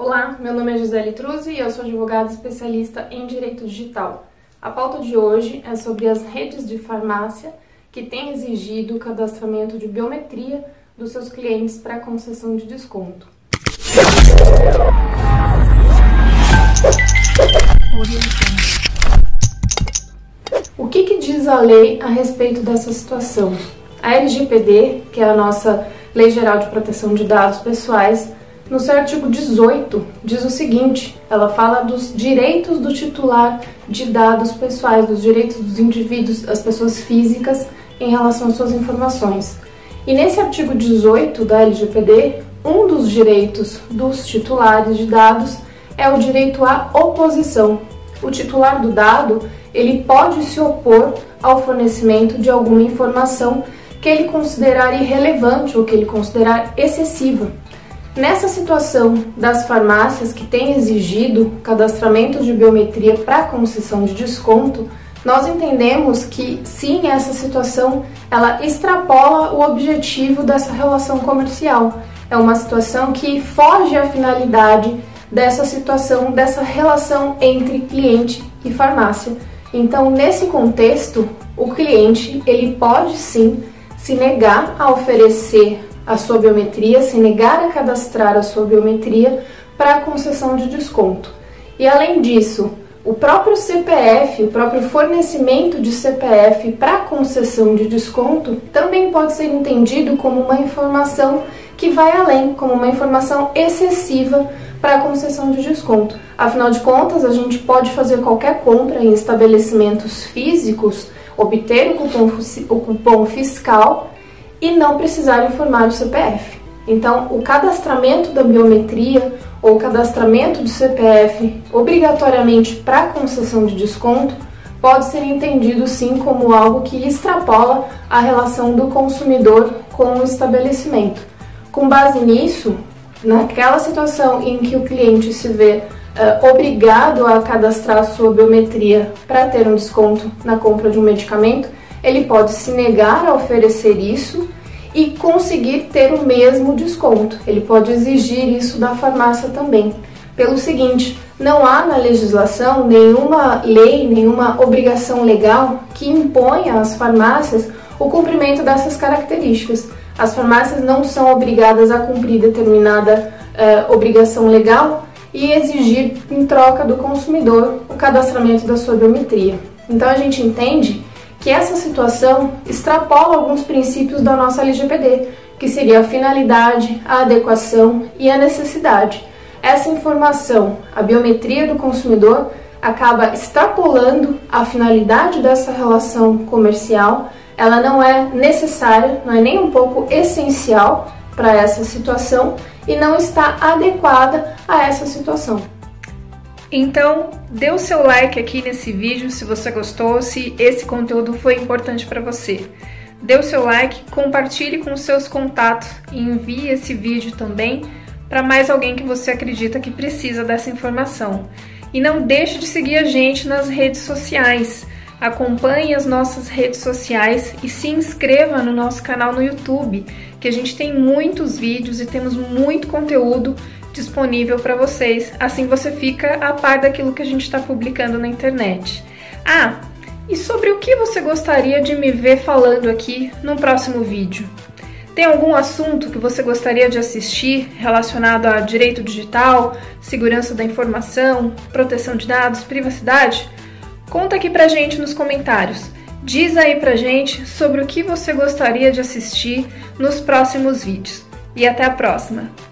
Olá, meu nome é Gisele Truzzi e eu sou advogada especialista em direito digital. A pauta de hoje é sobre as redes de farmácia que têm exigido o cadastramento de biometria dos seus clientes para concessão de desconto. O que, que diz a lei a respeito dessa situação? A LGPD, que é a nossa Lei Geral de Proteção de Dados Pessoais, no seu artigo 18, diz o seguinte: ela fala dos direitos do titular de dados pessoais, dos direitos dos indivíduos, das pessoas físicas em relação às suas informações. E nesse artigo 18 da LGPD, um dos direitos dos titulares de dados é o direito à oposição. O titular do dado, ele pode se opor ao fornecimento de alguma informação que ele considerar irrelevante ou que ele considerar excessiva. Nessa situação das farmácias que têm exigido cadastramento de biometria para concessão de desconto, nós entendemos que sim, essa situação ela extrapola o objetivo dessa relação comercial. É uma situação que foge à finalidade dessa situação, dessa relação entre cliente e farmácia. Então, nesse contexto, o cliente ele pode sim se negar a oferecer a sua biometria, se negar a cadastrar a sua biometria para concessão de desconto. E além disso, o próprio CPF, o próprio fornecimento de CPF para concessão de desconto também pode ser entendido como uma informação que vai além, como uma informação excessiva para concessão de desconto. Afinal de contas, a gente pode fazer qualquer compra em estabelecimentos físicos, obter o cupom, o cupom fiscal e não precisar informar o CPF. Então, o cadastramento da biometria ou cadastramento do CPF obrigatoriamente para concessão de desconto pode ser entendido sim como algo que extrapola a relação do consumidor com o estabelecimento. Com base nisso, naquela situação em que o cliente se vê uh, obrigado a cadastrar sua biometria para ter um desconto na compra de um medicamento, ele pode se negar a oferecer isso e conseguir ter o mesmo desconto. Ele pode exigir isso da farmácia também. Pelo seguinte, não há na legislação nenhuma lei, nenhuma obrigação legal que imponha às farmácias o cumprimento dessas características. As farmácias não são obrigadas a cumprir determinada uh, obrigação legal e exigir em troca do consumidor o cadastramento da sua biometria. Então a gente entende que essa situação extrapola alguns princípios da nossa LGPD, que seria a finalidade, a adequação e a necessidade. Essa informação, a biometria do consumidor, acaba extrapolando a finalidade dessa relação comercial, ela não é necessária, não é nem um pouco essencial para essa situação e não está adequada a essa situação. Então, dê o seu like aqui nesse vídeo se você gostou, se esse conteúdo foi importante para você. Dê o seu like, compartilhe com seus contatos e envie esse vídeo também para mais alguém que você acredita que precisa dessa informação. E não deixe de seguir a gente nas redes sociais. Acompanhe as nossas redes sociais e se inscreva no nosso canal no YouTube, que a gente tem muitos vídeos e temos muito conteúdo disponível para vocês. Assim você fica a par daquilo que a gente está publicando na internet. Ah, e sobre o que você gostaria de me ver falando aqui no próximo vídeo? Tem algum assunto que você gostaria de assistir relacionado a direito digital, segurança da informação, proteção de dados, privacidade? Conta aqui pra gente nos comentários. Diz aí pra gente sobre o que você gostaria de assistir nos próximos vídeos. E até a próxima!